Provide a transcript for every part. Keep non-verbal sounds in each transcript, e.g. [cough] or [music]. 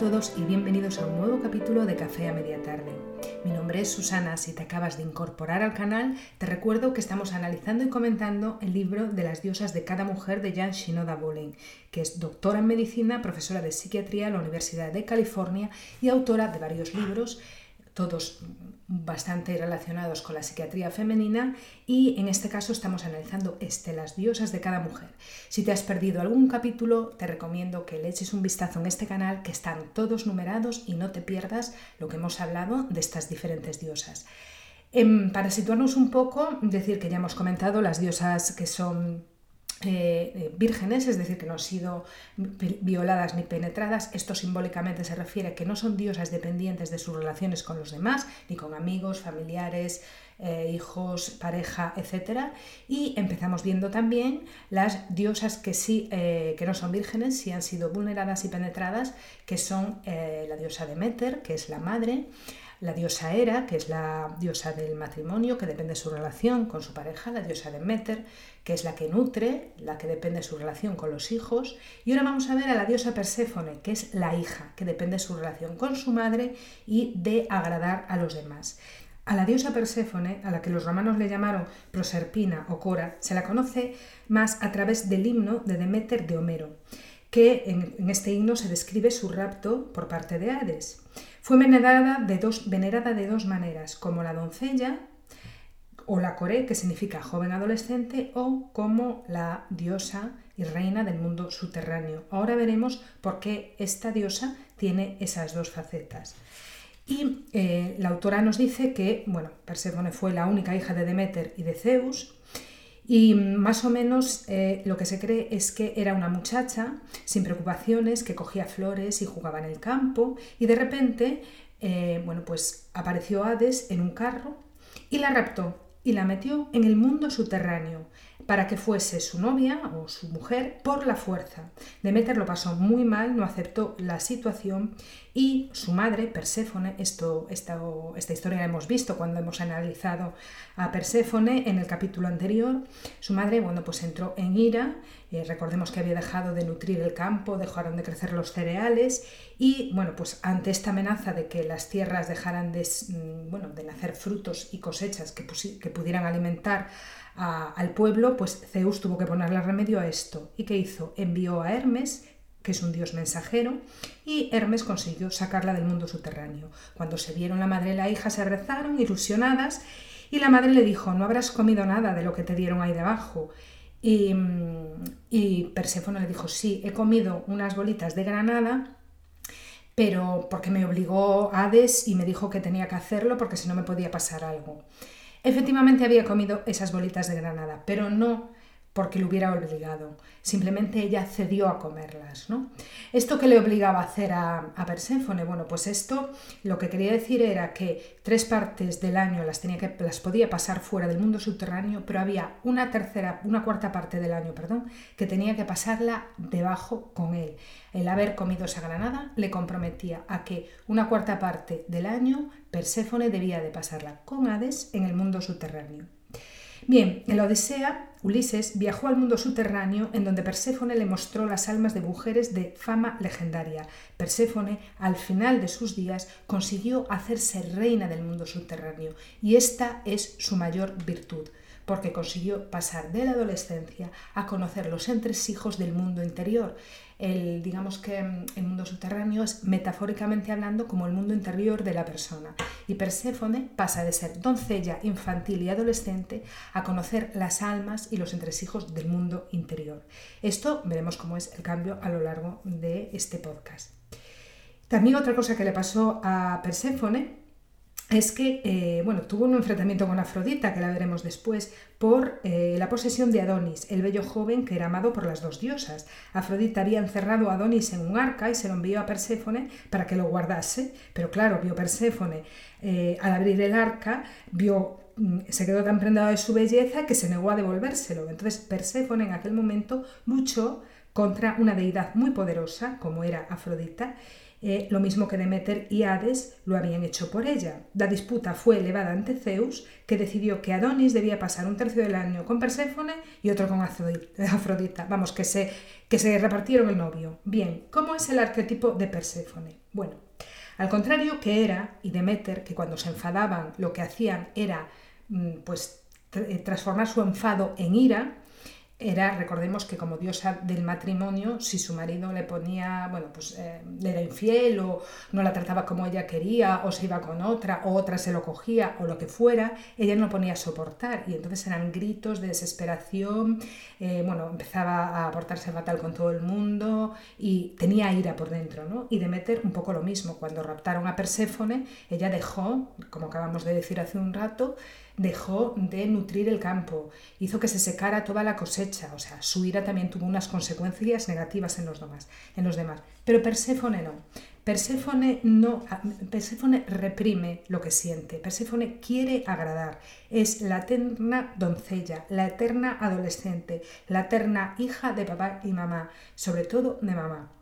Todos y bienvenidos a un nuevo capítulo de Café a Media Tarde. Mi nombre es Susana, si te acabas de incorporar al canal, te recuerdo que estamos analizando y comentando el libro de las diosas de cada mujer de Jan Shinoda Bolen, que es doctora en medicina, profesora de psiquiatría en la Universidad de California y autora de varios libros todos bastante relacionados con la psiquiatría femenina y en este caso estamos analizando este, las diosas de cada mujer. Si te has perdido algún capítulo, te recomiendo que le eches un vistazo en este canal que están todos numerados y no te pierdas lo que hemos hablado de estas diferentes diosas. Em, para situarnos un poco, decir que ya hemos comentado las diosas que son eh, eh, vírgenes, es decir, que no han sido violadas ni penetradas. Esto simbólicamente se refiere a que no son diosas dependientes de sus relaciones con los demás, ni con amigos, familiares, eh, hijos, pareja, etc. Y empezamos viendo también las diosas que sí, que no son vírgenes, sí han sido vulneradas y penetradas, que son la diosa Demeter, que es la madre, la diosa Hera, que es la diosa del matrimonio, que depende de su relación con su pareja, la diosa Demeter, que es la que nutre, la que depende de su relación con los hijos. Y ahora vamos a ver a la diosa Perséfone, que es la hija, que depende de su relación con su madre y de agradar a los demás. A la diosa Perséfone, a la que los romanos le llamaron Proserpina o Cora, se la conoce más a través del himno de Demeter de Homero, que en, este himno se describe su rapto por parte de Hades. Fue venerada de dos, venerada de dos maneras, como la doncella o la coré, que significa joven adolescente, o como la diosa y reina del mundo subterráneo. Ahora veremos por qué esta diosa tiene esas dos facetas. Y eh, la autora nos dice que, bueno, Perséfone fue la única hija de Demeter y de Zeus, y más o menos eh, lo que se cree es que era una muchacha sin preocupaciones, que cogía flores y jugaba en el campo, y de repente, eh, bueno, pues apareció Hades en un carro y la raptó y la metió en el mundo subterráneo para que fuese su novia o su mujer por la fuerza. Demeter lo pasó muy mal, no aceptó la situación y su madre, Perséfone, esto, esta, esta historia la hemos visto cuando hemos analizado a Perséfone en el capítulo anterior, su madre, bueno, pues entró en ira, eh, recordemos que había dejado de nutrir el campo, dejaron de crecer los cereales y, bueno, pues ante esta amenaza de que las tierras dejaran de, mm, bueno, de nacer frutos y cosechas que, que pudieran alimentar al pueblo, pues Zeus tuvo que ponerle remedio a esto. ¿Y qué hizo? Envió a Hermes, que es un dios mensajero, y Hermes consiguió sacarla del mundo subterráneo. Cuando se vieron la madre y la hija se rezaron, ilusionadas, y la madre le dijo, no habrás comido nada de lo que te dieron ahí debajo. Y, y Perséfone le dijo, sí, he comido unas bolitas de granada, pero porque me obligó Hades y me dijo que tenía que hacerlo porque si no me podía pasar algo. Efectivamente había comido esas bolitas de granada, pero no porque lo hubiera obligado, simplemente ella cedió a comerlas. ¿no? ¿Esto que le obligaba a hacer a, Perséfone? Bueno, pues esto lo que quería decir era que tres partes del año las, tenía que, las podía pasar fuera del mundo subterráneo, pero había una tercera, una cuarta parte del año, perdón, que tenía que pasarla debajo con él. El haber comido esa granada le comprometía a que una cuarta parte del año Perséfone debía de pasarla con Hades en el mundo subterráneo. Bien, en la Odisea, Ulises viajó al mundo subterráneo en donde Perséfone le mostró las almas de mujeres de fama legendaria. Perséfone, al final de sus días, consiguió hacerse reina del mundo subterráneo y esta es su mayor virtud porque consiguió pasar de la adolescencia a conocer los entresijos del mundo interior. El, digamos que el mundo subterráneo es metafóricamente hablando como el mundo interior de la persona. Y Perséfone pasa de ser doncella infantil y adolescente a conocer las almas y los entresijos del mundo interior. Esto veremos cómo es el cambio a lo largo de este podcast. También otra cosa que le pasó a Perséfone es que eh, bueno, tuvo un enfrentamiento con Afrodita, que la veremos después, por eh, la posesión de Adonis, el bello joven que era amado por las dos diosas. Afrodita había encerrado a Adonis en un arca y se lo envió a Perséfone para que lo guardase, pero claro, vio Perséfone eh, al abrir el arca, vio mm, se quedó tan prendado de su belleza que se negó a devolvérselo. Entonces Perséfone en aquel momento luchó contra una deidad muy poderosa como era Afrodita eh, lo mismo que Demeter y Hades lo habían hecho por ella. La disputa fue elevada ante Zeus, que decidió que Adonis debía pasar un tercio del año con Perséfone y otro con Afrodita. Vamos, que se, que se repartieron el novio. Bien, ¿cómo es el arquetipo de Perséfone? Bueno, al contrario que Hera y Demeter, que cuando se enfadaban lo que hacían era mm, pues eh, transformar su enfado en ira, era, recordemos que como diosa del matrimonio, si su marido le ponía, bueno, pues eh, le era infiel o no la trataba como ella quería o se iba con otra o otra se lo cogía o lo que fuera, ella no ponía a soportar y entonces eran gritos de desesperación, eh, bueno, empezaba a portarse fatal con todo el mundo y tenía ira por dentro, ¿no? Y Demeter un poco lo mismo, cuando raptaron a Perséfone, ella dejó, como acabamos de decir hace un rato, dejó de nutrir el campo, hizo que se secara toda la cosecha, o sea, su ira también tuvo unas consecuencias negativas en los demás. En los demás. Pero Perséfone no. Perséfone no, Perséfone reprime lo que siente. Perséfone quiere agradar. Es la eterna doncella, la eterna adolescente, la eterna hija de papá y mamá, sobre todo de mamá.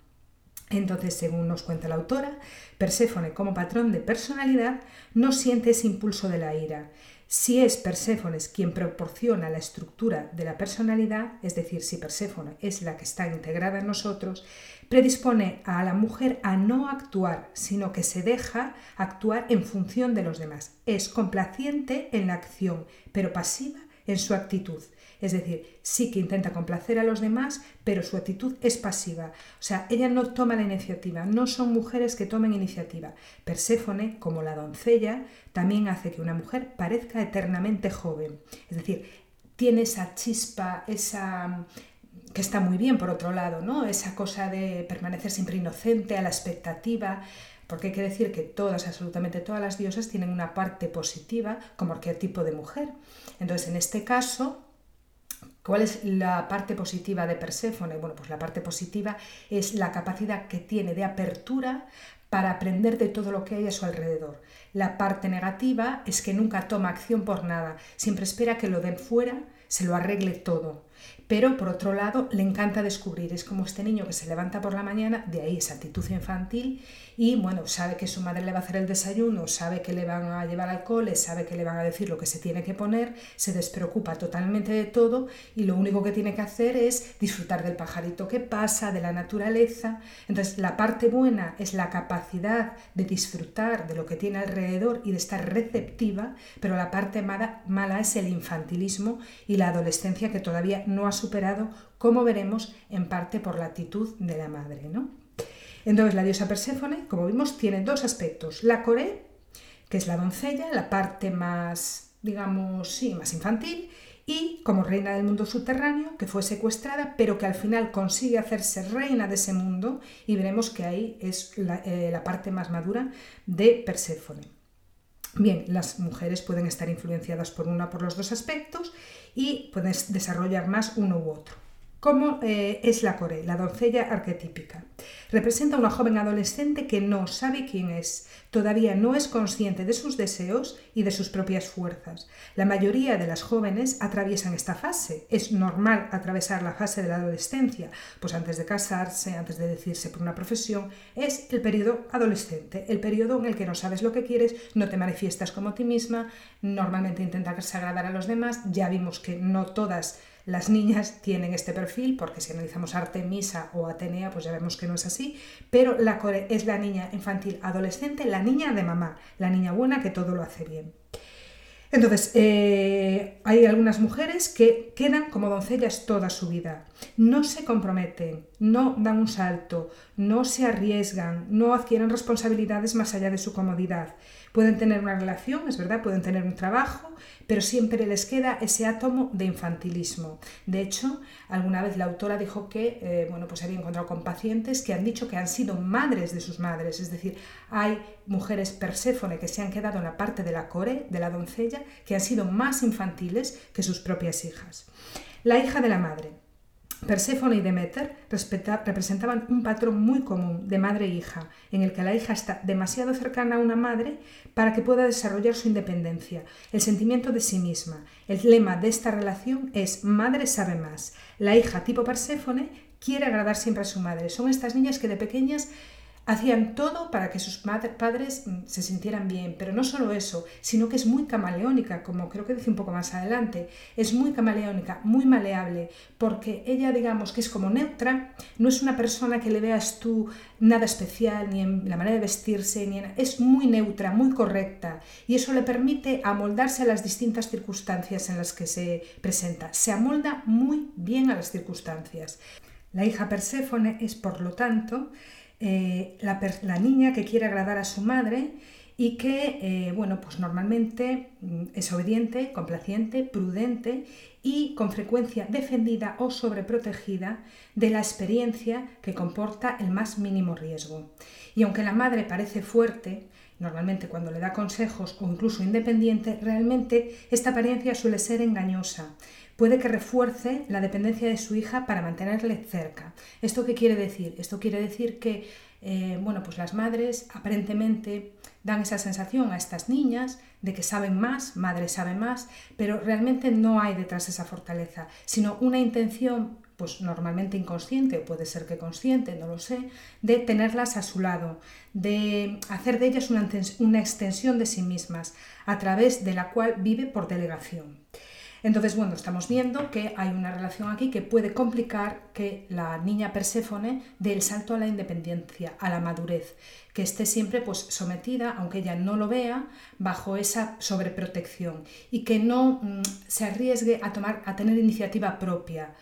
Entonces, según nos cuenta la autora, Perséfone como patrón de personalidad no siente ese impulso de la ira. Si es Perséfones quien proporciona la estructura de la personalidad, es decir, si Perséfone es la que está integrada en nosotros, predispone a la mujer a no actuar, sino que se deja actuar en función de los demás. Es complaciente en la acción, pero pasiva en su actitud. Es decir, sí que intenta complacer a los demás, pero su actitud es pasiva. O sea, ella no toma la iniciativa, no son mujeres que tomen iniciativa. Perséfone, como la doncella, también hace que una mujer parezca eternamente joven. Es decir, tiene esa chispa, esa que está muy bien por otro lado, ¿no? Esa cosa de permanecer siempre inocente, a la expectativa, porque hay que decir que todas, absolutamente todas las diosas tienen una parte positiva como arquetipo de mujer. Entonces, en este caso, ¿Cuál es la parte positiva de Perséfone? Bueno, pues la parte positiva es la capacidad que tiene de apertura para aprender de todo lo que hay a su alrededor. La parte negativa es que nunca toma acción por nada, siempre espera que lo den fuera se lo arregle todo. Pero por otro lado, le encanta descubrir. Es como este niño que se levanta por la mañana, de ahí esa actitud infantil, y bueno, sabe que su madre le va a hacer el desayuno, sabe que le van a llevar al cole, sabe que le van a decir lo que se tiene que poner, se despreocupa totalmente de todo y lo único que tiene que hacer es disfrutar del pajarito que pasa, de la naturaleza. Entonces, la parte buena es la capacidad de disfrutar de lo que tiene alrededor y de estar receptiva, pero la parte mala, mala es el infantilismo y la adolescencia que todavía no ha superado, como veremos, en parte por la actitud de la madre. ¿no? Entonces la diosa Perséfone, como vimos, tiene dos aspectos. La core, que es la doncella, la parte más, digamos, sí, más infantil, y como reina del mundo subterráneo, que fue secuestrada, pero que al final consigue hacerse reina de ese mundo, y veremos que ahí es la, eh, la parte más madura de Perséfone. Bien, las mujeres pueden estar influenciadas por una por los dos aspectos y puedes desarrollar más uno u otro. ¿Cómo eh, es la Core, la doncella arquetípica? Representa a una joven adolescente que no sabe quién es, todavía no es consciente de sus deseos y de sus propias fuerzas. La mayoría de las jóvenes atraviesan esta fase. Es normal atravesar la fase de la adolescencia, pues antes de casarse, antes de decidirse por una profesión, es el periodo adolescente, el periodo en el que no sabes lo que quieres, no te manifiestas como ti misma, normalmente intentas agradar a los demás. Ya vimos que no todas las niñas tienen este perfil, porque si analizamos Artemisa o Atenea, pues ya vemos que no es así, pero la core es la niña infantil adolescente, la niña de mamá, la niña buena que todo lo hace bien. Entonces, eh, hay algunas mujeres que quedan como doncellas toda su vida. No se comprometen, no dan un salto, no se arriesgan, no adquieren responsabilidades más allá de su comodidad. Pueden tener una relación, es verdad, pueden tener un trabajo, pero siempre les queda ese átomo de infantilismo. De hecho, alguna vez la autora dijo que eh, bueno, pues había encontrado con pacientes que han dicho que han sido madres de sus madres, es decir, hay mujeres perséfone que se han quedado en la parte de la core, de la doncella, que han sido más infantiles que sus propias hijas. La hija de la madre. Perséfone y Demeter representaban un patrón muy común de madre e hija, en el que la hija está demasiado cercana a una madre para que pueda desarrollar su independencia, el sentimiento de sí misma. El lema de esta relación es madre sabe más. La hija tipo Perséfone quiere agradar siempre a su madre. Son estas niñas que de pequeñas Hacían todo para que sus padres mm, se sintieran bien, pero no solo eso, sino que es muy camaleónica, como creo que dice un poco más adelante, es muy camaleónica, muy maleable, porque ella digamos que es como neutra, no es una persona que le veas tú nada especial, ni en la manera de vestirse, ni en... es muy neutra, muy correcta, y eso le permite amoldarse a las distintas circunstancias en las que se presenta, se amolda muy bien a las circunstancias. La hija Perséfone es, por lo tanto, eh, la, niña que quiere agradar a su madre y que, eh, bueno, pues normalmente mm, es obediente, complaciente, prudente y con frecuencia defendida o sobreprotegida de la experiencia que comporta el más mínimo riesgo. Y aunque la madre parece fuerte, normalmente cuando le da consejos o incluso independiente, realmente esta apariencia suele ser engañosa, puede que refuerce la dependencia de su hija para mantenerle cerca. ¿Esto qué quiere decir? Esto quiere decir que eh, bueno, pues las madres aparentemente dan esa sensación a estas niñas de que saben más, madre sabe más, pero realmente no hay detrás esa fortaleza, sino una intención pues normalmente inconsciente, o puede ser que consciente, no lo sé, de tenerlas a su lado, de hacer de ellas una, una extensión de sí mismas, a través de la cual vive por delegación. Entonces, bueno, estamos viendo que hay una relación aquí que puede complicar que la niña Perséfone dé el salto a la independencia, a la madurez, que esté siempre pues sometida, aunque ella no lo vea, bajo esa sobreprotección y que no mm, se arriesgue a tomar a tener iniciativa propia,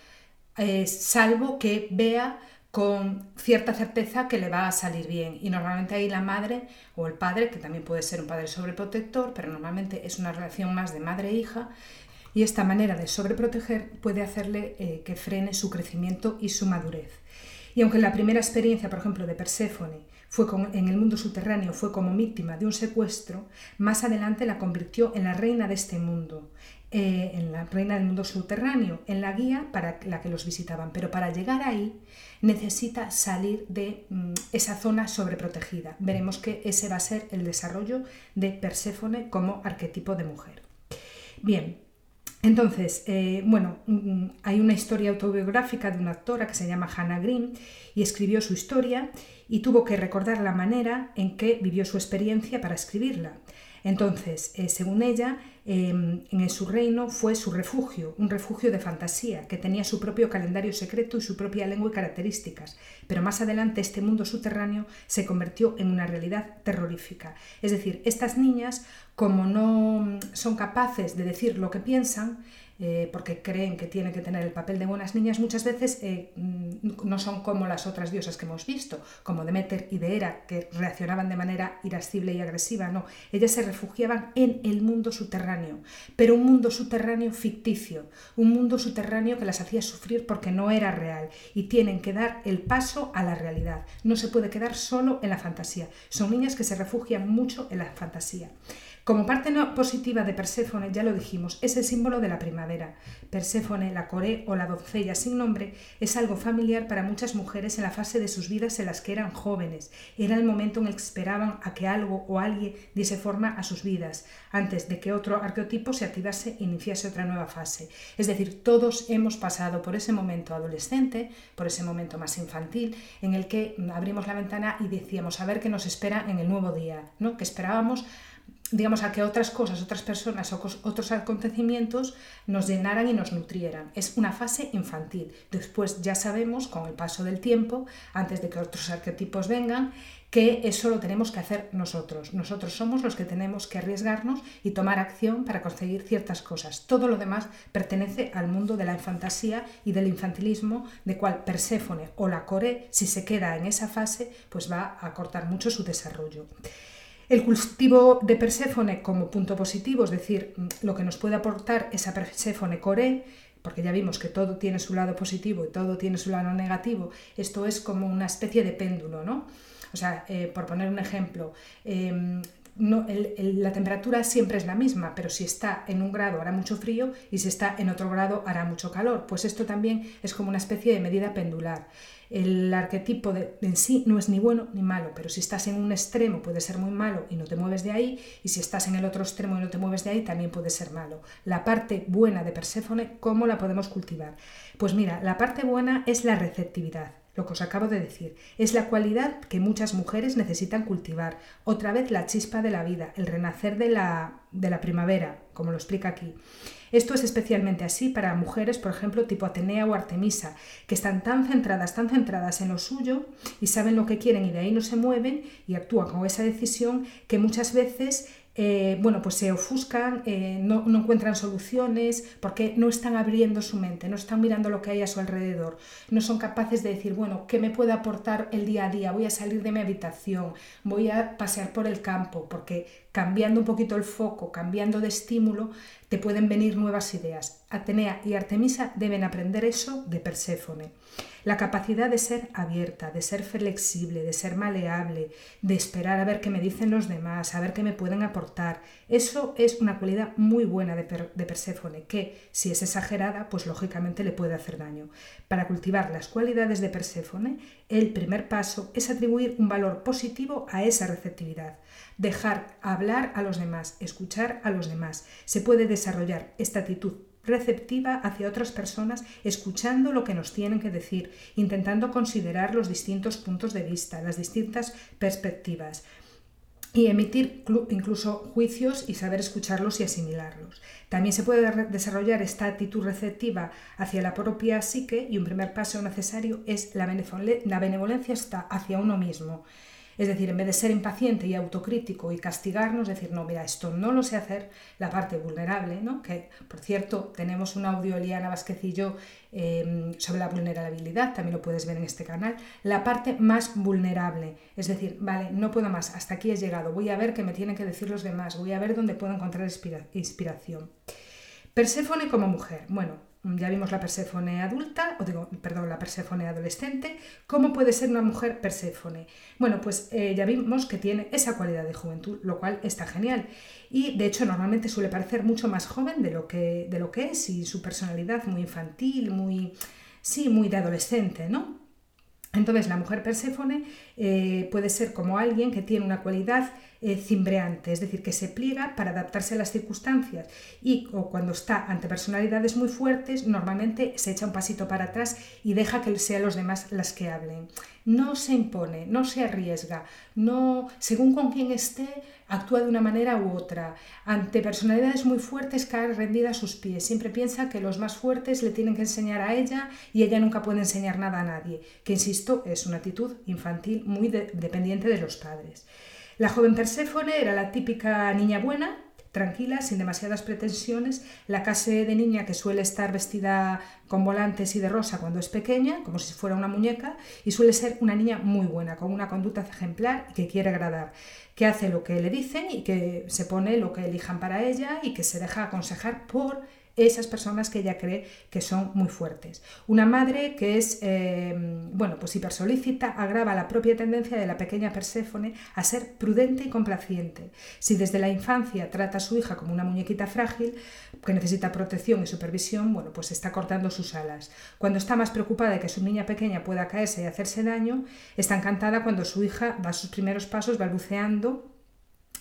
eh, salvo que vea con cierta certeza que le va a salir bien. Y normalmente ahí la madre o el padre, que también puede ser un padre sobreprotector, pero normalmente es una relación más de madre-hija, y esta manera de sobreproteger puede hacerle eh, que frene su crecimiento y su madurez. Y aunque la primera experiencia, por ejemplo, de Perséfone fue en el mundo subterráneo fue como víctima de un secuestro, más adelante la convirtió en la reina de este mundo, eh, en la reina del mundo subterráneo, en la guía para la que los visitaban. Pero para llegar ahí necesita salir de mm, esa zona sobreprotegida. Veremos que ese va a ser el desarrollo de Perséfone como arquetipo de mujer. Bien, entonces, eh, bueno, mm, hay una historia autobiográfica de una actora que se llama Hannah Green y escribió su historia y tuvo que recordar la manera en que vivió su experiencia para escribirla. Entonces, eh, según ella, em, en su reino fue su refugio, un refugio de fantasía, que tenía su propio calendario secreto y su propia lengua y características. Pero más adelante este mundo subterráneo se convirtió en una realidad terrorífica. Es decir, estas niñas, como no son capaces de decir lo que piensan, eh, porque creen que tienen que tener el papel de buenas niñas, muchas veces eh, mm, no son como las otras diosas que hemos visto, como Demeter y de Hera, que reaccionaban de manera irascible y agresiva, no, ellas se refugiaban en el mundo subterráneo, pero un mundo subterráneo ficticio, un mundo subterráneo que las hacía sufrir porque no era real y tienen que dar el paso a la realidad, no se puede quedar solo en la fantasía, son niñas que se refugian mucho en la fantasía. Como parte positiva de Perséfone, ya lo dijimos, es el símbolo de la primavera. Perséfone, la coré o la doncella sin nombre, es algo familiar para muchas mujeres en la fase de sus vidas en las que eran jóvenes. Era el momento en el que esperaban a que algo o alguien diese forma a sus vidas, antes de que otro arqueotipo se activase e iniciase otra nueva fase. Es decir, todos hemos pasado por ese momento adolescente, por ese momento más infantil, en el que abrimos la ventana y decíamos a ver qué nos espera en el nuevo día, ¿no? que esperábamos digamos, a que otras cosas, otras personas o otros acontecimientos nos llenaran y nos nutrieran. Es una fase infantil. Después ya sabemos, con el paso del tiempo, antes de que otros arquetipos vengan, que eso lo tenemos que hacer nosotros. Nosotros somos los que tenemos que arriesgarnos y tomar acción para conseguir ciertas cosas. Todo lo demás pertenece al mundo de la fantasía y del infantilismo, de cual Perséfone o la Core, si se queda en esa fase, pues va a cortar mucho su desarrollo. El cultivo de Perséfone como punto positivo, es decir, lo que nos puede aportar esa Perséfone core, porque ya vimos que todo tiene su lado positivo y todo tiene su lado negativo, esto es como una especie de péndulo, ¿no? O sea, eh, por poner un ejemplo, em, la temperatura siempre es la misma, pero si está en un grado hará mucho frío y si está en otro grado hará mucho calor. Pues esto también es como una especie de medida pendular. El arquetipo en sí no es ni bueno ni malo, pero si estás en un extremo puede ser muy malo y no te mueves de ahí, y si estás en el otro extremo y no te mueves de ahí también puede ser malo. La parte buena de Perséfone, ¿cómo la podemos cultivar? Pues mira, la parte buena es la receptividad lo que os acabo de decir. Es la cualidad que muchas mujeres necesitan cultivar. Otra vez la chispa de la vida, el renacer de la, de la primavera, como lo explica aquí. Esto es especialmente así para mujeres, por ejemplo, tipo Atenea o Artemisa, que están tan centradas, tan centradas en lo suyo y saben lo que quieren y de ahí no se mueven y actúan con esa decisión que muchas veces eh, bueno, pues se ofuscan, eh, no, no, encuentran soluciones, porque no están abriendo su mente, no están mirando lo que hay a su alrededor, no son capaces de decir, bueno, ¿qué me puede aportar el día a día? Voy a salir de mi habitación, voy a pasear por el campo, porque cambiando un poquito el foco, cambiando de estímulo, te pueden venir nuevas ideas. Atenea y Artemisa deben aprender eso de Perséfone. La capacidad de ser abierta, de ser flexible, de ser maleable, de esperar a ver qué me dicen los demás, a ver qué me pueden aportar. Eso es una cualidad muy buena de, Perséfone, que si es exagerada, pues lógicamente le puede hacer daño. Para cultivar las cualidades de Perséfone, el primer paso es atribuir un valor positivo a esa receptividad. Dejar hablar a los demás, escuchar a los demás. Se puede desarrollar esta actitud receptiva hacia otras personas, escuchando lo que nos tienen que decir, intentando considerar los distintos puntos de vista, las distintas perspectivas y emitir incluso juicios y saber escucharlos y asimilarlos. También se puede desarrollar esta actitud receptiva hacia la propia psique y un primer paso necesario es la benevolencia hacia uno mismo. Es decir, en vez de ser impaciente y autocrítico y castigarnos, decir, no, mira, esto no lo sé hacer, la parte vulnerable, ¿no? que por cierto tenemos un audio, Eliana Vázquez em, sobre la vulnerabilidad, también lo puedes ver en este canal, la parte más vulnerable, es decir, vale, no puedo más, hasta aquí he llegado, voy a ver qué me tienen que decir los demás, voy a ver dónde puedo encontrar inspiración. Perséfone como mujer, bueno, ya vimos la Perséfone adulta, o digo, perdón, la Perséfone adolescente. ¿Cómo puede ser una mujer Perséfone? Bueno, pues eh, ya vimos que tiene esa cualidad de juventud, lo cual está genial. Y de hecho normalmente suele parecer mucho más joven de lo que, de lo que es y su personalidad muy infantil, muy, sí, muy de adolescente, ¿no? Entonces la mujer Perséfone eh, puede ser como alguien que tiene una cualidad eh, cimbreante, es decir, que se pliega para adaptarse a las circunstancias y o cuando está ante personalidades muy fuertes, normalmente se echa un pasito para atrás y deja que sean los demás las que hablen. No se impone, no se arriesga, no, según con quién esté, actúa de una manera u otra. Ante personalidades muy fuertes cae rendida a sus pies. Siempre piensa que los más fuertes le tienen que enseñar a ella y ella nunca puede enseñar nada a nadie, que insisto, es una actitud infantil muy dependiente de los padres. La joven Perséfone era la típica niña buena, tranquila, sin demasiadas pretensiones, la clase de niña que suele estar vestida con volantes y de rosa cuando es pequeña, como si fuera una muñeca, y suele ser una niña muy buena, con una conducta ejemplar y que quiere agradar, que hace lo que le dicen y que se pone lo que elijan para ella y que se deja aconsejar por esas personas que ella cree que son muy fuertes. Una madre que es, eh, bueno, pues hipersolícita agrava la propia tendencia de la pequeña Perséfone a ser prudente y complaciente. Si desde la infancia trata a su hija como una muñequita frágil que necesita protección y supervisión, bueno, pues está cortando sus alas. Cuando está más preocupada de que su niña pequeña pueda caerse y hacerse daño, está encantada cuando su hija da sus primeros pasos balbuceando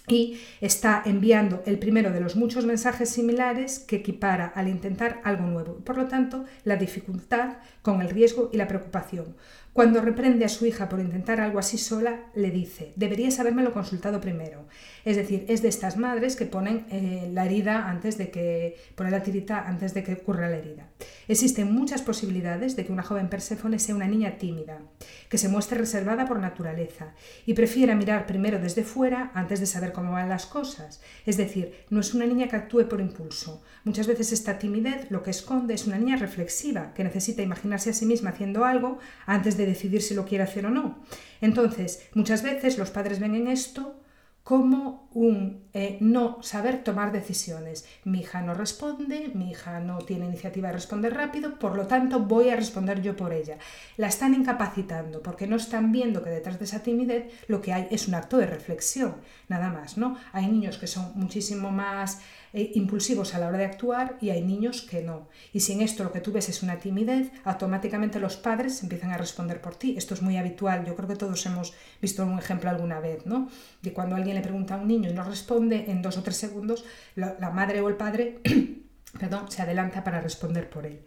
y está enviando el primero de los muchos mensajes similares que equipara al intentar algo nuevo. Por lo tanto, la dificultad con el riesgo y la preocupación. Cuando reprende a su hija por intentar algo así sola, le dice, deberías habérmelo consultado primero. Es decir, es de estas madres que ponen eh, la herida antes de que, ponen la tirita antes de que ocurra la herida. Existen muchas posibilidades de que una joven Perséfone sea una niña tímida, que se muestre reservada por naturaleza y prefiera mirar primero desde fuera antes de saber cómo van las cosas. Es decir, no es una niña que actúe por impulso. Muchas veces esta timidez lo que esconde es una niña reflexiva, que necesita imaginarse a sí misma haciendo algo antes de decidir si lo quiere hacer o no. Entonces, muchas veces los padres ven en esto como un eh, no saber tomar decisiones. Mi hija no responde, mi hija no tiene iniciativa de responder rápido, por lo tanto voy a responder yo por ella. La están incapacitando porque no están viendo que detrás de esa timidez lo que hay es un acto de reflexión, nada más, ¿no? Hay niños que son muchísimo más eh, impulsivos a la hora de actuar y hay niños que no. Y si en esto lo que tú ves es una timidez, automáticamente los padres empiezan a responder por ti. Esto es muy habitual, yo creo que todos hemos visto un ejemplo alguna vez, ¿no? De cuando alguien le pregunta a un niño y no responde, en dos o tres segundos la, la madre o el padre [clears throat] perdón, se adelanta para responder por él.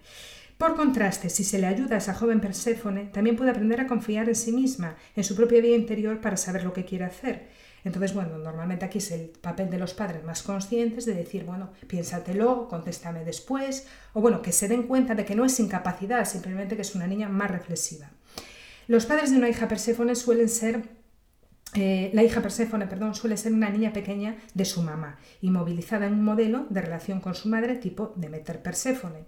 Por contraste, si se le ayuda a esa joven Perséfone, también puede aprender a confiar en sí misma, en su propia vida interior para saber lo que quiere hacer. Entonces, bueno, normalmente aquí es el papel de los padres más conscientes de decir, bueno, piénsatelo, contéstame después, o bueno, que se den cuenta de que no es incapacidad, simplemente que es una niña más reflexiva. Los padres de una hija Perséfone suelen ser eh, la hija Perséfone, perdón, suele ser una niña pequeña de su mamá, inmovilizada en un modelo de relación con su madre tipo Demeter Perséfone.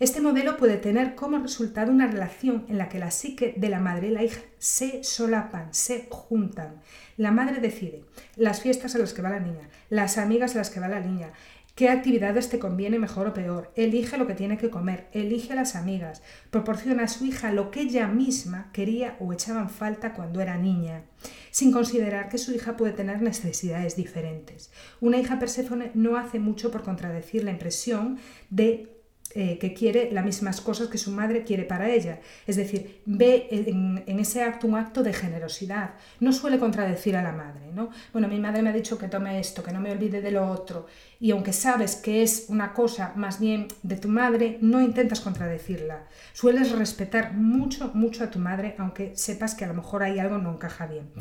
Este modelo puede tener como resultado una relación en la que la psique de la madre y la hija se solapan, se juntan. La madre decide las fiestas a las que va la niña, las amigas a las que va la niña, qué actividades te conviene mejor o peor, elige lo que tiene que comer, elige a las amigas, proporciona a su hija lo que ella misma quería o echaba en falta cuando era niña, sin considerar que su hija puede tener necesidades diferentes. Una hija Perséfone no hace mucho por contradecir la impresión de eh, que quiere las mismas cosas que su madre quiere para ella. Es decir, ve en, ese acto un acto de generosidad. No suele contradecir a la madre. ¿no? Bueno, mi madre me ha dicho que tome esto, que no me olvide de lo otro. Y aunque sabes que es una cosa más bien de tu madre, no intentas contradecirla. Sueles respetar mucho, mucho a tu madre, aunque sepas que a lo mejor hay algo no encaja bien.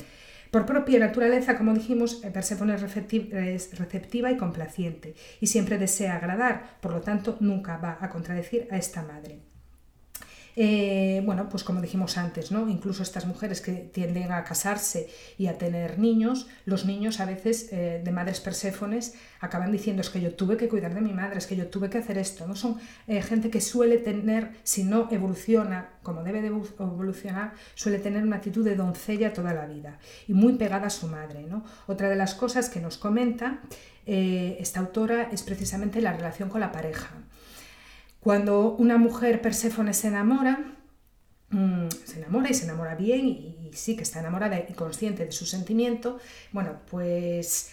Por propia naturaleza, como dijimos, Perséfone es receptiva y complaciente y siempre desea agradar, por lo tanto nunca va a contradecir a esta madre. Eh, bueno, pues como dijimos antes, ¿no? Incluso estas mujeres que tienden a casarse y a tener niños, los niños a veces eh, de madres perséfones acaban diciendo es que yo tuve que cuidar de mi madre, es que yo tuve que hacer esto. No son eh, gente que suele tener, si no evoluciona como debe de evolucionar, suele tener una actitud de doncella toda la vida y muy pegada a su madre. ¿no? Otra de las cosas que nos comenta esta autora es precisamente la relación con la pareja. Cuando una mujer Perséfone se enamora, mm, se enamora y se enamora bien y, sí que está enamorada y consciente de su sentimiento, bueno, pues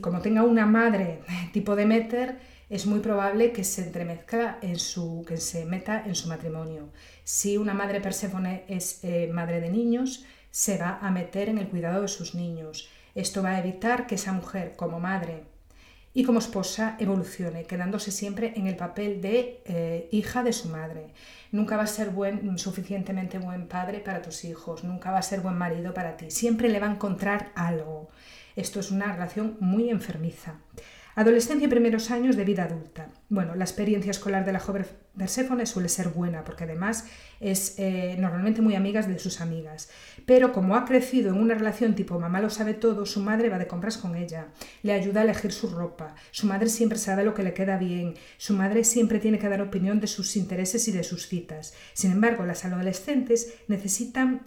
como tenga una madre [laughs] tipo de Demeter, es muy probable que se entremezcla en su, que se meta en su matrimonio. Si una madre Perséfone es eh, madre de niños, se va a meter en el cuidado de sus niños. Esto va a evitar que esa mujer como madre y como esposa evolucione, quedándose siempre en el papel de eh, hija de su madre. Nunca va a ser suficientemente buen padre para tus hijos, nunca va a ser buen marido para ti, siempre le va a encontrar algo. Esto es una relación muy enfermiza. Adolescencia y primeros años de vida adulta. Bueno, la experiencia escolar de la joven Perséfone suele ser buena porque además es eh, normalmente muy amiga de sus amigas. Pero como ha crecido en una relación tipo mamá lo sabe todo, su madre va de compras con ella, le ayuda a elegir su ropa, su madre siempre sabe lo que le queda bien, su madre siempre tiene que dar opinión de sus intereses y de sus citas. Sin embargo, las adolescentes necesitan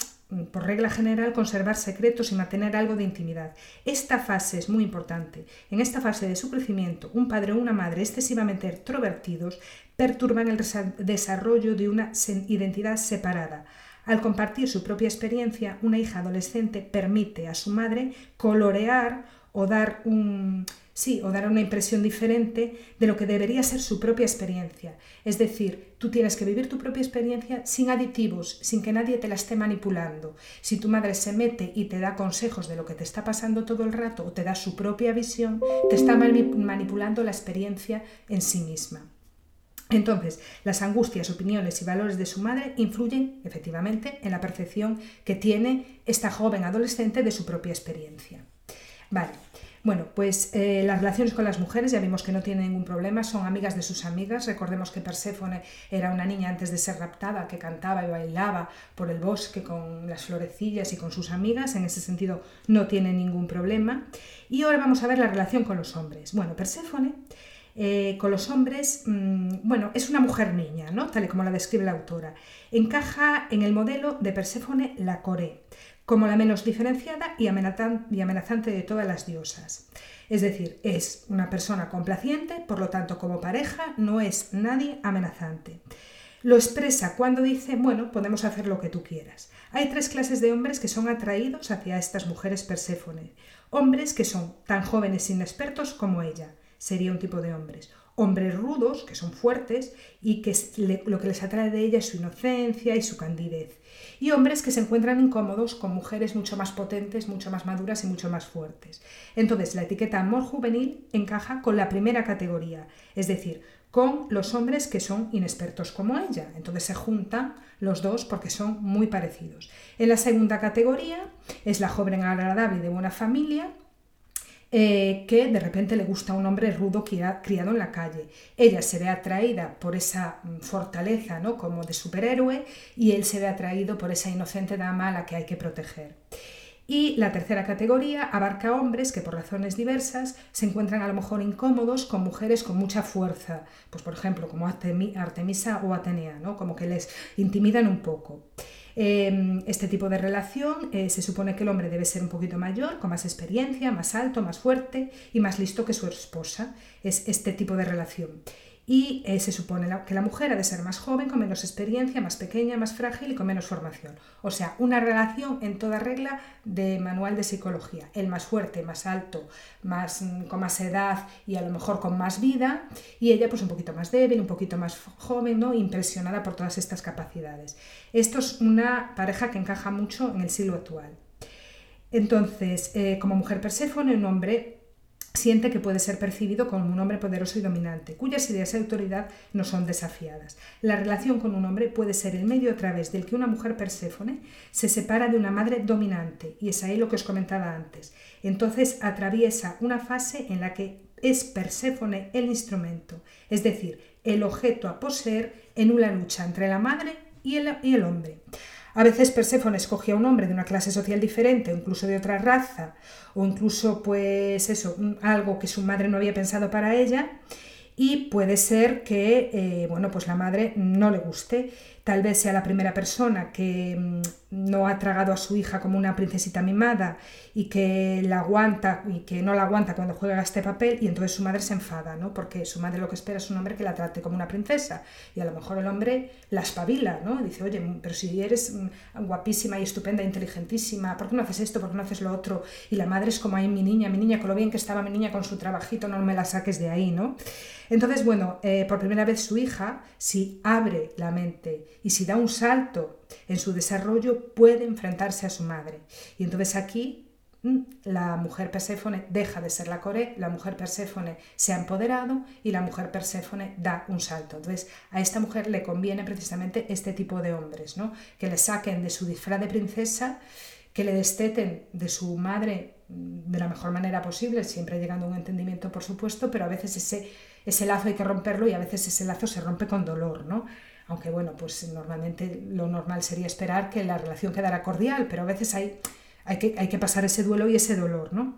por regla general, conservar secretos y mantener algo de intimidad. Esta fase es muy importante. En esta fase de su crecimiento, un padre o una madre excesivamente extrovertidos perturban el desarrollo de una identidad separada. Al compartir su propia experiencia, una hija adolescente permite a su madre colorear o dar un sí, o dar una impresión diferente de lo que debería ser su propia experiencia. Es decir, tú tienes que vivir tu propia experiencia sin aditivos, sin que nadie te la esté manipulando. Si tu madre se mete y te da consejos de lo que te está pasando todo el rato o te da su propia visión, te está manipulando la experiencia en sí misma. Entonces, las angustias, opiniones y valores de su madre influyen efectivamente en la percepción que tiene esta joven adolescente de su propia experiencia. Vale, bueno, pues eh, las relaciones con las mujeres ya vimos que no tienen ningún problema, son amigas de sus amigas. Recordemos que Perséfone era una niña antes de ser raptada que cantaba y bailaba por el bosque con las florecillas y con sus amigas, en ese sentido no tiene ningún problema. Y ahora vamos a ver la relación con los hombres. Bueno, Perséfone eh, con los hombres, mm, bueno, es una mujer niña, ¿no? Tal y como la describe la autora. Encaja en el modelo de Perséfone la Coré como la menos diferenciada y amenazante de todas las diosas. Es decir, es una persona complaciente, por lo tanto como pareja no es nadie amenazante. Lo expresa cuando dice, bueno, podemos hacer lo que tú quieras. Hay tres clases de hombres que son atraídos hacia estas mujeres Perséfone. Hombres que son tan jóvenes e inexpertos como ella, sería un tipo de hombres. Hombres rudos, que son fuertes y que lo que les atrae de ella es su inocencia y su candidez. Y hombres que se encuentran incómodos con mujeres mucho más potentes, mucho más maduras y mucho más fuertes. Entonces, la etiqueta amor juvenil encaja con la primera categoría, es decir, con los hombres que son inexpertos como ella. Entonces se juntan los dos porque son muy parecidos. En la segunda categoría es la joven agradable de buena familia. Eh, que de repente le gusta un hombre rudo criado en la calle. Ella se ve atraída por esa mm, fortaleza, ¿no? Como de superhéroe, y él se ve atraído por esa inocente dama a la que hay que proteger. Y la tercera categoría abarca hombres que por razones diversas se encuentran a lo mejor incómodos con mujeres con mucha fuerza, pues por ejemplo como Artemisa o Atenea, ¿no? como que les intimidan un poco. Em, este tipo de relación eh, se supone que el hombre debe ser un poquito mayor, con más experiencia, más alto, más fuerte y más listo que su esposa. Es este tipo de relación y eh, se supone que la mujer ha de ser más joven, con menos experiencia, más pequeña, más frágil y con menos formación. O sea, una relación en toda regla de manual de psicología. El más fuerte, más alto, más, mm, con más edad y a lo mejor con más vida y ella pues un poquito más débil, un poquito más joven, ¿no? impresionada por todas estas capacidades. Esto es una pareja que encaja mucho en el siglo actual. Entonces, eh, como mujer Perséfone, un hombre siente que puede ser percibido como un hombre poderoso y dominante, cuyas ideas de autoridad no son desafiadas. La relación con un hombre puede ser el medio a través del que una mujer perséfone se separa de una madre dominante, y es ahí lo que os comentaba antes. Entonces atraviesa una fase en la que es Perséfone el instrumento, es decir, el objeto a poseer en una lucha entre la madre y el, y el hombre. A veces Perséfone escogía a un hombre de una clase social diferente o incluso de otra raza o incluso pues eso, algo que su madre no había pensado para ella y puede ser que eh, bueno, pues la madre no le guste tal vez sea la primera persona que mm, no ha tragado a su hija como una princesita mimada y que la aguanta y que no la aguanta cuando juega este papel y entonces su madre se enfada, ¿no? Porque su madre lo que espera es un hombre que la trate como una princesa y a lo mejor el hombre la espabila, ¿no? Dice, oye, pero si eres mm, guapísima y estupenda, inteligentísima, ¿por qué no haces esto? ¿Por qué no haces lo otro? Y la madre es como ahí mi niña, mi niña, con lo bien que estaba mi niña con su trabajito, no me la saques de ahí, ¿no? Entonces, bueno, eh, por primera vez su hija, si abre la mente y si da un salto en su desarrollo puede enfrentarse a su madre. Y entonces aquí mm, la mujer Perséfone deja de ser la core, la mujer Perséfone se ha empoderado y la mujer Perséfone da un salto. Entonces a esta mujer le conviene precisamente este tipo de hombres, ¿no? que le saquen de su disfraz de princesa, que le desteten de su madre mm, de la mejor manera posible, siempre llegando a un entendimiento, por supuesto, pero a veces ese, ese lazo hay que romperlo y a veces ese lazo se rompe con dolor, ¿no? Aunque bueno, pues normalmente lo normal sería esperar que la relación quedara cordial, pero a veces hay, hay, que, hay que pasar ese duelo y ese dolor, ¿no?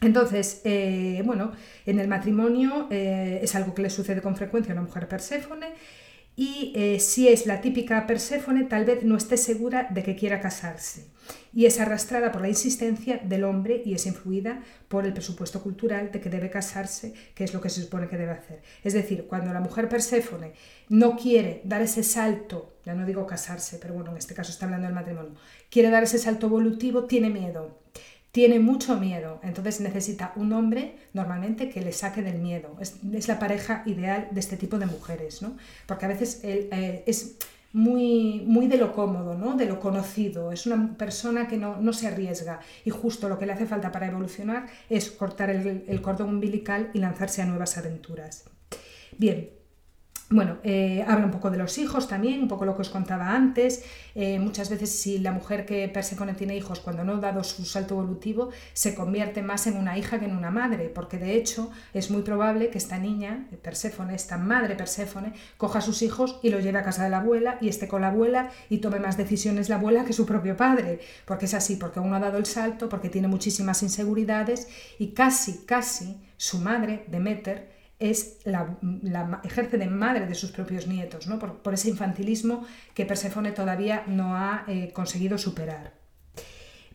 Entonces, eh, bueno, en el matrimonio eh, es algo que le sucede con frecuencia a una mujer perséfone y eh, si es la típica Perséfone, tal vez no esté segura de que quiera casarse y es arrastrada por la insistencia del hombre y es influida por el presupuesto cultural de que debe casarse, que es lo que se supone que debe hacer. Es decir, cuando la mujer Perséfone no quiere dar ese salto, ya no digo casarse, pero bueno, en este caso está hablando del matrimonio, quiere dar ese salto evolutivo, tiene miedo tiene mucho miedo, entonces necesita un hombre normalmente que le saque del miedo. Es, la pareja ideal de este tipo de mujeres, ¿no? Porque a veces él, eh, es muy, muy de lo cómodo, ¿no? de lo conocido, es una persona que no, se arriesga y justo lo que le hace falta para evolucionar es cortar el cordón umbilical y lanzarse a nuevas aventuras. Bien, bueno, eh, habla un poco de los hijos también, un poco lo que os contaba antes. Eh, muchas veces si la mujer que Persefone tiene hijos, cuando no ha dado su salto evolutivo, se convierte más en una hija que en una madre, porque de hecho es muy probable que esta niña, Perséfone, esta madre Perséfone, coja a sus hijos y los lleve a casa de la abuela y esté con la abuela y tome más decisiones la abuela que su propio padre, porque es así, porque uno ha dado el salto, porque tiene muchísimas inseguridades y casi, casi su madre, Demeter, es la, ejerce de madre de sus propios nietos, por, ese infantilismo que Perséfone todavía no ha eh, conseguido superar.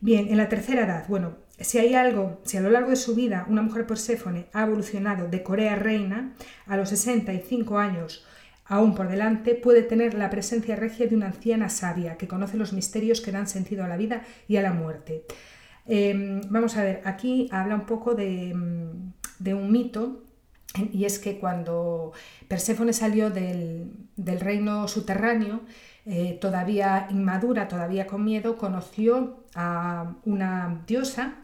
Bien, en la tercera edad, bueno, si hay algo, si a lo largo de su vida una mujer Perséfone ha evolucionado de Corea reina, a los 65 años aún por delante, puede tener la presencia regia de una anciana sabia que conoce los misterios que dan sentido a la vida y a la muerte. Em, vamos a ver, aquí habla un poco de, de un mito y es que cuando Perséfone salió del, del reino subterráneo, eh, todavía inmadura, todavía con miedo, conoció a una diosa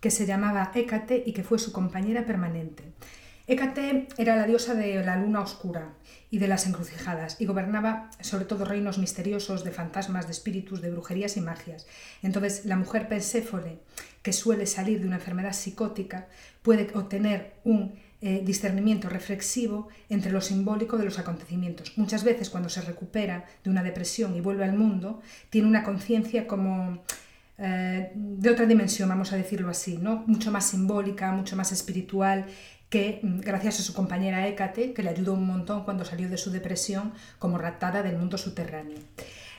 que se llamaba Hécate y que fue su compañera permanente. Hécate era la diosa de la luna oscura y de las encrucijadas y gobernaba sobre todo reinos misteriosos de fantasmas, de espíritus, de brujerías y magias. Entonces la mujer Perséfone, que suele salir de una enfermedad psicótica, puede obtener un eh, discernimiento reflexivo entre lo simbólico de los acontecimientos. Muchas veces cuando se recupera de una depresión y vuelve al mundo, tiene una conciencia como eh, de otra dimensión, vamos a decirlo así, ¿no? mucho más simbólica, mucho más espiritual, que mm, gracias a su compañera Hécate, que le ayudó un montón cuando salió de su depresión como raptada del mundo subterráneo.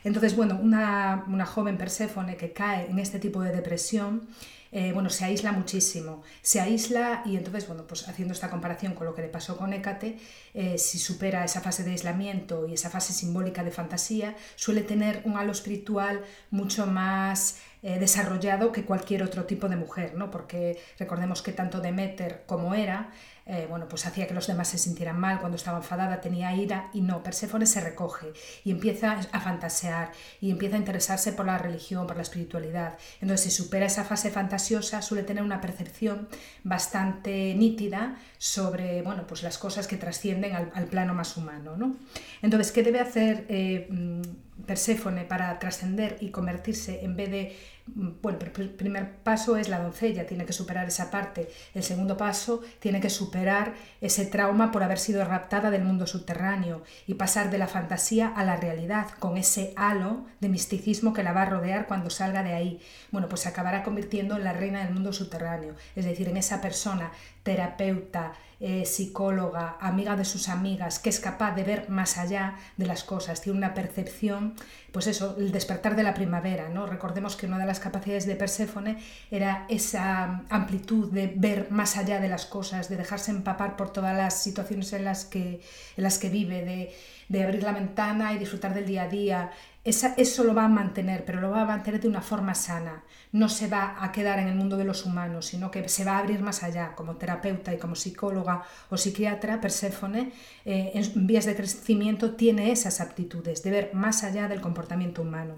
Entonces, bueno, una, una joven Perséfone que cae en este tipo de depresión, eh, bueno, se aísla muchísimo. Se aísla y entonces, bueno, pues haciendo esta comparación con lo que le pasó con Hécate, eh, si supera esa fase de aislamiento y esa fase simbólica de fantasía, suele tener un halo espiritual mucho más eh, desarrollado que cualquier otro tipo de mujer, ¿no? Porque recordemos que tanto Demeter como Hera eh, bueno, pues hacía que los demás se sintieran mal, cuando estaba enfadada tenía ira y no, Perséfone se recoge y empieza a fantasear y empieza a interesarse por la religión, por la espiritualidad. Entonces, si supera esa fase fantasiosa, suele tener una percepción bastante nítida sobre, bueno, pues las cosas que trascienden al, plano más humano, ¿no? Entonces, ¿qué debe hacer eh, mm, Perséfone para trascender y convertirse en vez de bueno, el primer paso es la doncella, tiene que superar esa parte. El segundo paso tiene que superar ese trauma por haber sido raptada del mundo subterráneo y pasar de la fantasía a la realidad, con ese halo de misticismo que la va a rodear cuando salga de ahí. Bueno, pues se acabará convirtiendo en la reina del mundo subterráneo, es decir, en esa persona terapeuta, eh, psicóloga, amiga de sus amigas, que es capaz de ver más allá de las cosas, tiene una percepción, pues eso, el despertar de la primavera, ¿no? Recordemos que una de las capacidades de Perséfone era esa amplitud de ver más allá de las cosas, de dejarse empapar por todas las situaciones en las que, en las que vive, de, de abrir la ventana y disfrutar del día a día, eso lo va a mantener, pero lo va a mantener de una forma sana. No se va a quedar en el mundo de los humanos, sino que se va a abrir más allá. Como terapeuta y como psicóloga o psiquiatra, Perséfone, eh, en vías de crecimiento, tiene esas aptitudes de ver más allá del comportamiento humano.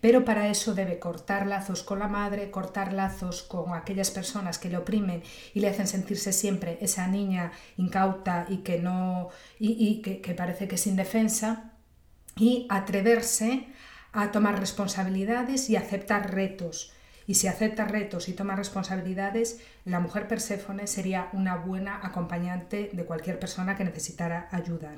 Pero para eso debe cortar lazos con la madre, cortar lazos con aquellas personas que le oprimen y le hacen sentirse siempre esa niña incauta y que no y, que parece que es indefensa y atreverse a tomar responsabilidades y aceptar retos. Y si acepta retos y toma responsabilidades, la mujer Perséfone sería una buena acompañante de cualquier persona que necesitara ayuda.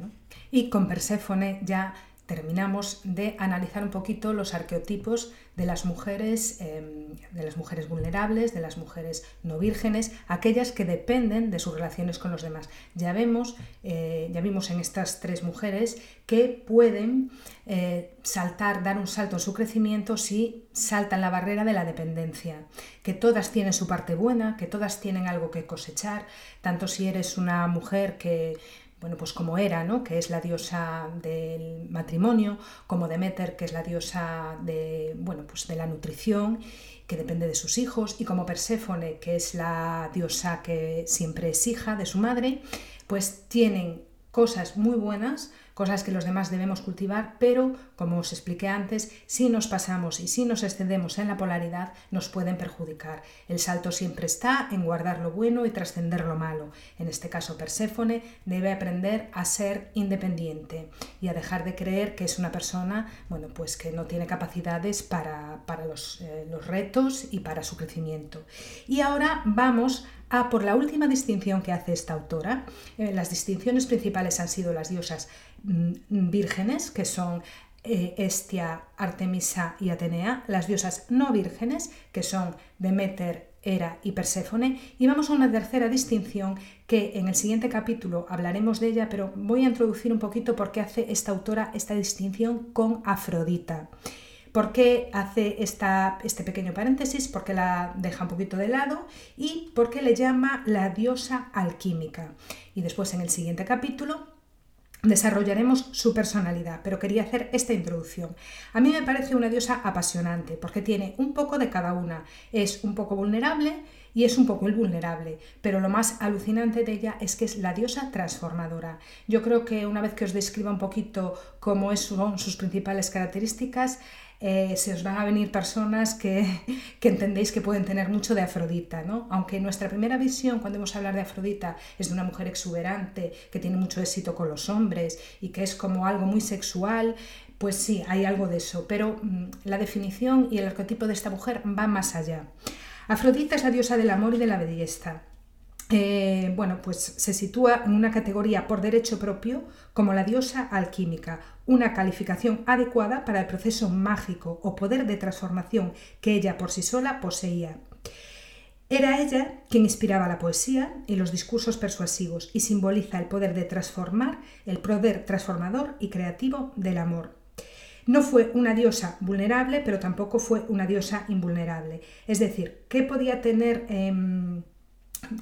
Y con Perséfone ya terminamos de analizar un poquito los arqueotipos de las mujeres, em, de las mujeres vulnerables, de las mujeres no vírgenes, aquellas que dependen de sus relaciones con los demás. Ya vemos, eh, ya vimos en estas tres mujeres que pueden eh, saltar, dar un salto en su crecimiento si saltan la barrera de la dependencia, que todas tienen su parte buena, que todas tienen algo que cosechar, tanto si eres una mujer que bueno, pues como Hera, ¿no? que es la diosa del matrimonio, como Demeter, que es la diosa de, bueno, pues de la nutrición, que depende de sus hijos, y como Perséfone, que es la diosa que siempre es hija de su madre, pues tienen cosas muy buenas, cosas que los demás debemos cultivar, pero como os expliqué antes, si nos pasamos y si nos excedemos en la polaridad, nos pueden perjudicar. El salto siempre está en guardar lo bueno y trascender lo malo. En este caso, Perséfone debe aprender a ser independiente y a dejar de creer que es una persona, bueno, pues que no tiene capacidades para, los, eh, los retos y para su crecimiento. Y ahora vamos a por la última distinción que hace esta autora. Eh, las distinciones principales han sido las diosas mm, vírgenes, que son eh, Estia, Artemisa y Atenea, las diosas no vírgenes, que son Demeter, Hera y Perséfone, y vamos a una tercera distinción que en el siguiente capítulo hablaremos de ella, pero voy a introducir un poquito por qué hace esta autora esta distinción con Afrodita. ¿Por qué hace este pequeño paréntesis? Porque la deja un poquito de lado y porque le llama la diosa alquímica. Y después en el siguiente capítulo desarrollaremos su personalidad, pero quería hacer esta introducción. A mí me parece una diosa apasionante porque tiene un poco de cada una. Es un poco vulnerable y es un poco el vulnerable, pero lo más alucinante de ella es que es la diosa transformadora. Yo creo que una vez que os describa un poquito cómo son sus principales características, eh, se os van a venir personas que, [laughs] que, entendéis que pueden tener mucho de Afrodita, ¿no? Aunque nuestra primera visión cuando hemos hablar de Afrodita es de una mujer exuberante, que tiene mucho éxito con los hombres y que es como algo muy sexual, pues sí, hay algo de eso, pero mm, la definición y el arquetipo de esta mujer va más allá. Afrodita es la diosa del amor y de la belleza. Eh, bueno, pues se sitúa en una categoría por derecho propio como la diosa alquímica, una calificación adecuada para el proceso mágico o poder de transformación que ella por sí sola poseía. Era ella quien inspiraba la poesía y los discursos persuasivos y simboliza el poder de transformar, el poder transformador y creativo del amor. No fue una diosa vulnerable, pero tampoco fue una diosa invulnerable. Es decir, ¿qué podía tener, em,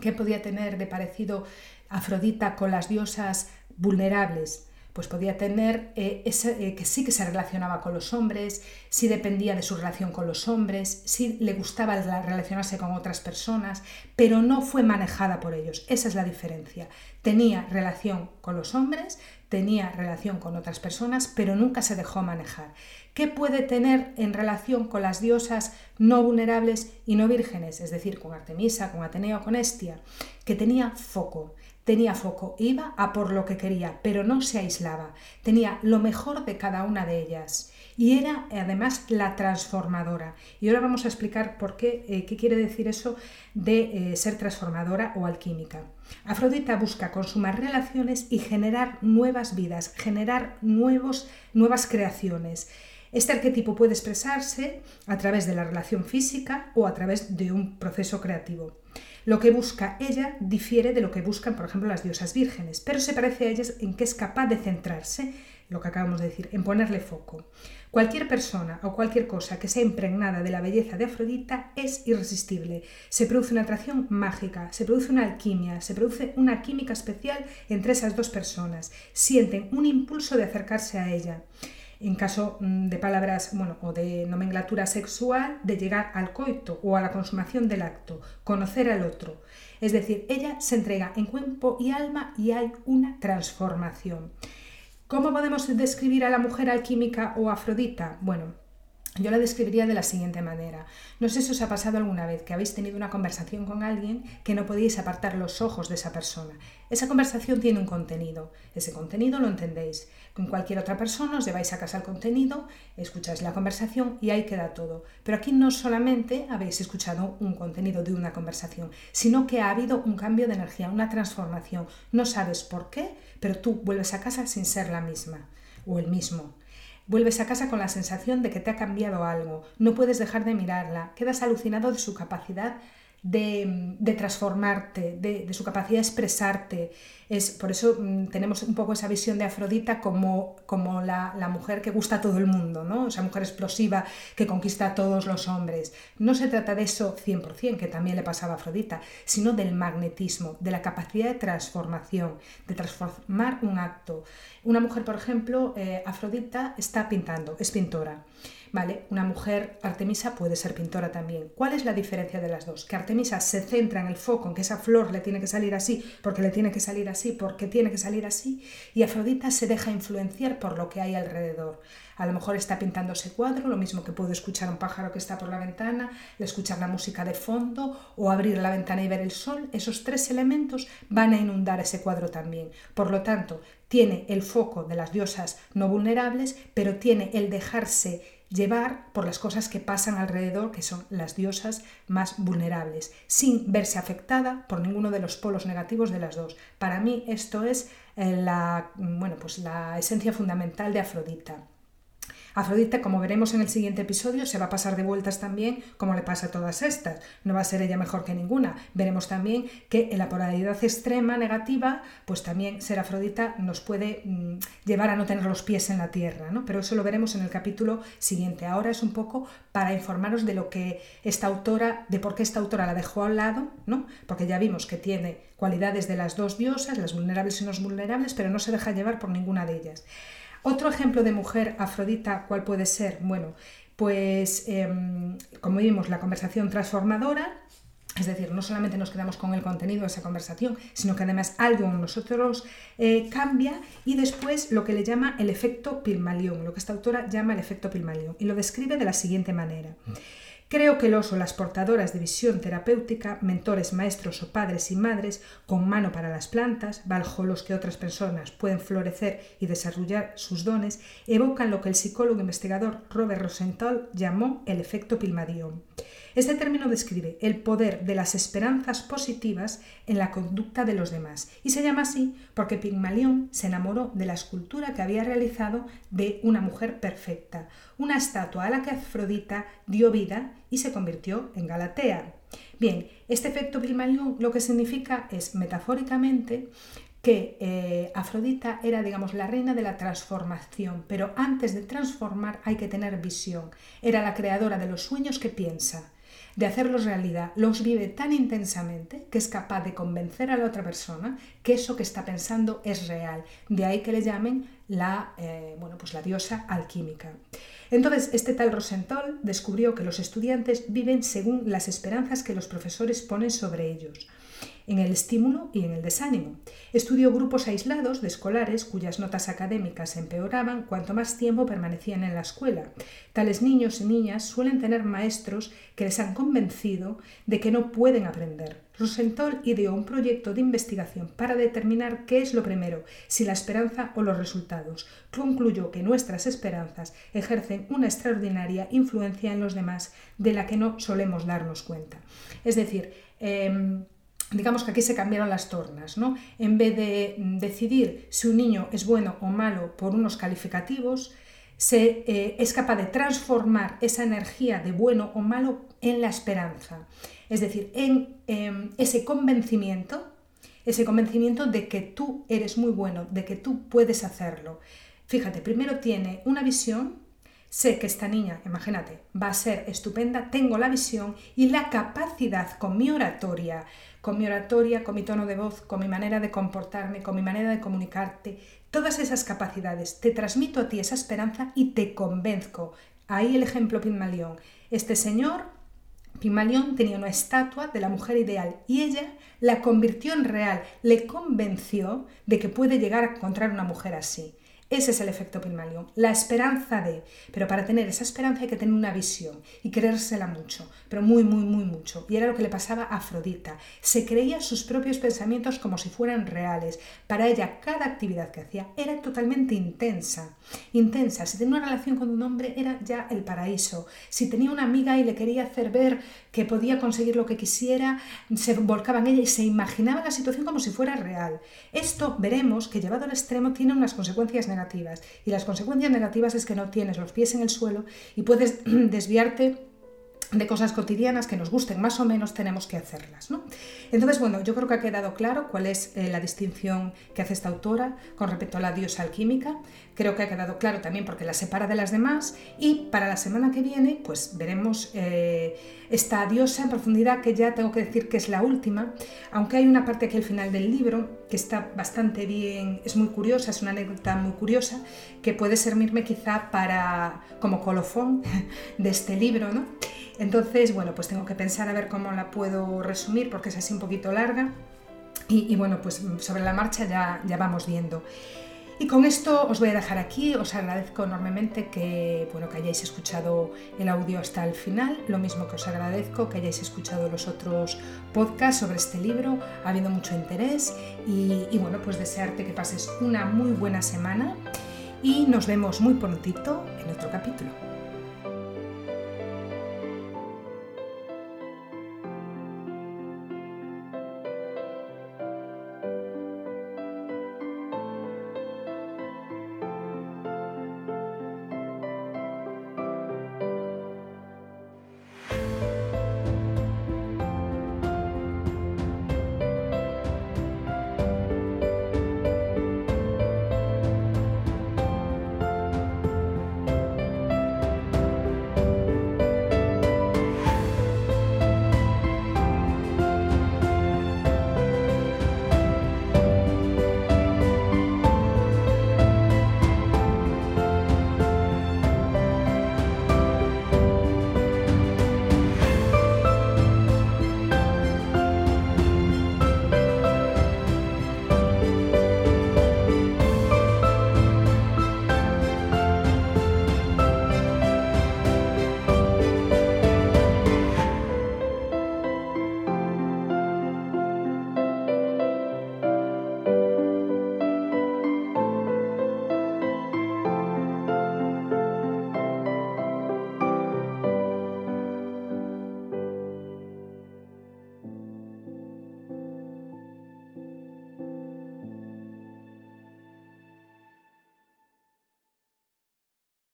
¿qué podía tener de parecido Afrodita con las diosas vulnerables? pues podía tener eh, ese, eh, que sí que se relacionaba con los hombres, sí dependía de su relación con los hombres, sí le gustaba relacionarse con otras personas, pero no fue manejada por ellos. Esa es la diferencia. Tenía relación con los hombres, tenía relación con otras personas, pero nunca se dejó manejar. ¿Qué puede tener en relación con las diosas no vulnerables y no vírgenes? Es decir, con Artemisa, con Atenea o con Estia, que tenía foco Tenía foco, iba a por lo que quería, pero no se aislaba. Tenía lo mejor de cada una de ellas y era además la transformadora. Y ahora vamos a explicar por qué, eh, qué quiere decir eso de eh, ser transformadora o alquímica. Afrodita busca consumar relaciones y generar nuevas vidas, generar nuevos, nuevas creaciones. Este arquetipo puede expresarse a través de la relación física o a través de un proceso creativo. Lo que busca ella difiere de lo que buscan, por ejemplo, las diosas vírgenes, pero se parece a ellas en que es capaz de centrarse, lo que acabamos de decir, en ponerle foco. Cualquier persona o cualquier cosa que sea impregnada de la belleza de Afrodita es irresistible. Se produce una atracción mágica, se produce una alquimia, se produce una química especial entre esas dos personas. Sienten un impulso de acercarse a ella en caso mm, de palabras bueno, o de nomenclatura sexual, de llegar al coito o a la consumación del acto, conocer al otro. Es decir, ella se entrega en cuerpo y alma y hay una transformación. ¿Cómo podemos describir a la mujer alquímica o afrodita? Bueno, yo la describiría de la siguiente manera. No sé si os ha pasado alguna vez que habéis tenido una conversación con alguien que no podíais apartar los ojos de esa persona. Esa conversación tiene un contenido. Ese contenido lo entendéis. Con cualquier otra persona os lleváis a casa el contenido, escucháis la conversación y ahí queda todo. Pero aquí no solamente habéis escuchado un contenido de una conversación, sino que ha habido un cambio de energía, una transformación. No sabes por qué, pero tú vuelves a casa sin ser la misma o el mismo. Vuelves a casa con la sensación de que te ha cambiado algo, no puedes dejar de mirarla, quedas alucinado de su capacidad de, transformarte, de, su capacidad de expresarte. Es, por eso mm, tenemos un poco esa visión de Afrodita como, como la, mujer que gusta a todo el mundo, ¿no? esa mujer explosiva que conquista a todos los hombres. No se trata de eso 100%, que también le pasaba a Afrodita, sino del magnetismo, de la capacidad de transformación, de transformar un acto. Una mujer, por ejemplo, eh, Afrodita está pintando, es pintora. ¿Vale? Una mujer, Artemisa, puede ser pintora también. ¿Cuál es la diferencia de las dos? Que Artemisa se centra en el foco, en que esa flor le tiene que salir así, porque le tiene que salir así, porque tiene que salir así, y Afrodita se deja influenciar por lo que hay alrededor. A lo mejor está pintando ese cuadro, lo mismo que puede escuchar un pájaro que está por la ventana, escuchar la música de fondo o abrir la ventana y ver el sol. Esos tres elementos van a inundar ese cuadro también. Por lo tanto, tiene el foco de las diosas no vulnerables, pero tiene el dejarse llevar por las cosas que pasan alrededor, que son las diosas más vulnerables, sin verse afectada por ninguno de los polos negativos de las dos. Para mí esto es eh, la, bueno, pues la esencia fundamental de Afrodita. Afrodita, como veremos en el siguiente episodio, se va a pasar de vueltas también, como le pasa a todas estas. No va a ser ella mejor que ninguna. Veremos también que en la polaridad extrema negativa, pues también ser Afrodita nos puede mm, llevar a no tener los pies en la tierra, ¿no? Pero eso lo veremos en el capítulo siguiente. Ahora es un poco para informaros de lo que esta autora, de por qué esta autora la dejó al lado, ¿no? Porque ya vimos que tiene cualidades de las dos diosas, las vulnerables y no vulnerables, pero no se deja llevar por ninguna de ellas. Otro ejemplo de mujer afrodita, ¿cuál puede ser? Bueno, pues em, como vimos, la conversación transformadora, es decir, no solamente nos quedamos con el contenido de esa conversación, sino que además algo en nosotros eh, cambia y después lo que le llama el efecto Pilmalión, lo que esta autora llama el efecto Pilmalión, y lo describe de la siguiente manera. Creo que los o las portadoras de visión terapéutica, mentores, maestros o padres y madres con mano para las plantas, los que otras personas pueden florecer y desarrollar sus dones, evocan lo que el psicólogo investigador Robert Rosenthal llamó el efecto Pilmadión. Este término describe el poder de las esperanzas positivas en la conducta de los demás y se llama así porque Pigmalión se enamoró de la escultura que había realizado de una mujer perfecta, una estatua a la que Afrodita dio vida y se convirtió en Galatea. Bien, este efecto Pigmalión lo que significa es metafóricamente que eh, Afrodita era, digamos, la reina de la transformación, pero antes de transformar hay que tener visión. Era la creadora de los sueños que piensa de hacerlos realidad, los vive tan intensamente que es capaz de convencer a la otra persona que eso que está pensando es real. De ahí que le llamen la, eh, bueno, pues la diosa alquímica. Entonces, este tal Rosenthal descubrió que los estudiantes viven según las esperanzas que los profesores ponen sobre ellos en el estímulo y en el desánimo. Estudió grupos aislados de escolares cuyas notas académicas empeoraban cuanto más tiempo permanecían en la escuela. Tales niños y niñas suelen tener maestros que les han convencido de que no pueden aprender. Rosenthal ideó un proyecto de investigación para determinar qué es lo primero, si la esperanza o los resultados. Concluyó que nuestras esperanzas ejercen una extraordinaria influencia en los demás de la que no solemos darnos cuenta. Es decir, em, digamos que aquí se cambiaron las tornas, ¿no? En vez de decidir si un niño es bueno o malo por unos calificativos, se eh, es capaz de transformar esa energía de bueno o malo en la esperanza. Es decir, en em, ese convencimiento, ese convencimiento de que tú eres muy bueno, de que tú puedes hacerlo. Fíjate, primero tiene una visión Sé que esta niña, imagínate, va a ser estupenda, tengo la visión y la capacidad con mi oratoria, con mi oratoria, con mi tono de voz, con mi manera de comportarme, con mi manera de comunicarte, todas esas capacidades, te transmito a ti esa esperanza y te convenzco. Ahí el ejemplo Pigmalión. Este señor, Pigmalión, tenía una estatua de la mujer ideal y ella la convirtió en real, le convenció de que puede llegar a encontrar una mujer así. Ese es el efecto Pygmalion, la esperanza de, pero para tener esa esperanza hay que tener una visión y creérsela mucho, pero muy, muy, muy mucho. Y era lo que le pasaba a Afrodita. Se creía sus propios pensamientos como si fueran reales. Para ella cada actividad que hacía era totalmente intensa. Intensa. Si tenía una relación con un hombre era ya el paraíso. Si tenía una amiga y le quería hacer ver que podía conseguir lo que quisiera, se volcaba en ella y se imaginaba la situación como si fuera real. Esto veremos que llevado al extremo tiene unas consecuencias negativas negativas. Y las consecuencias negativas es que no tienes los pies en el suelo y puedes [clears throat] desviarte de cosas cotidianas que nos gusten más o menos tenemos que hacerlas. ¿no? Entonces, bueno, yo creo que ha quedado claro cuál es eh, la distinción que hace esta autora con respecto a la diosa alquímica. Creo que ha quedado claro también porque la separa de las demás y para la semana que viene pues veremos eh, esta diosa en profundidad que ya tengo que decir que es la última, aunque hay una parte aquí al final del libro que está bastante bien, es muy curiosa, es una anécdota muy curiosa que puede servirme quizá para como colofón [laughs] de este libro, ¿no? Entonces, bueno, pues tengo que pensar a ver cómo la puedo resumir porque es así un poquito larga y, bueno, pues sobre la marcha ya, ya vamos viendo. Y con esto os voy a dejar aquí, os agradezco enormemente que, bueno, que hayáis escuchado el audio hasta el final, lo mismo que os agradezco que hayáis escuchado los otros podcasts sobre este libro, ha habido mucho interés y, y bueno, pues desearte que pases una muy buena semana. Y nos vemos muy prontito en otro capítulo.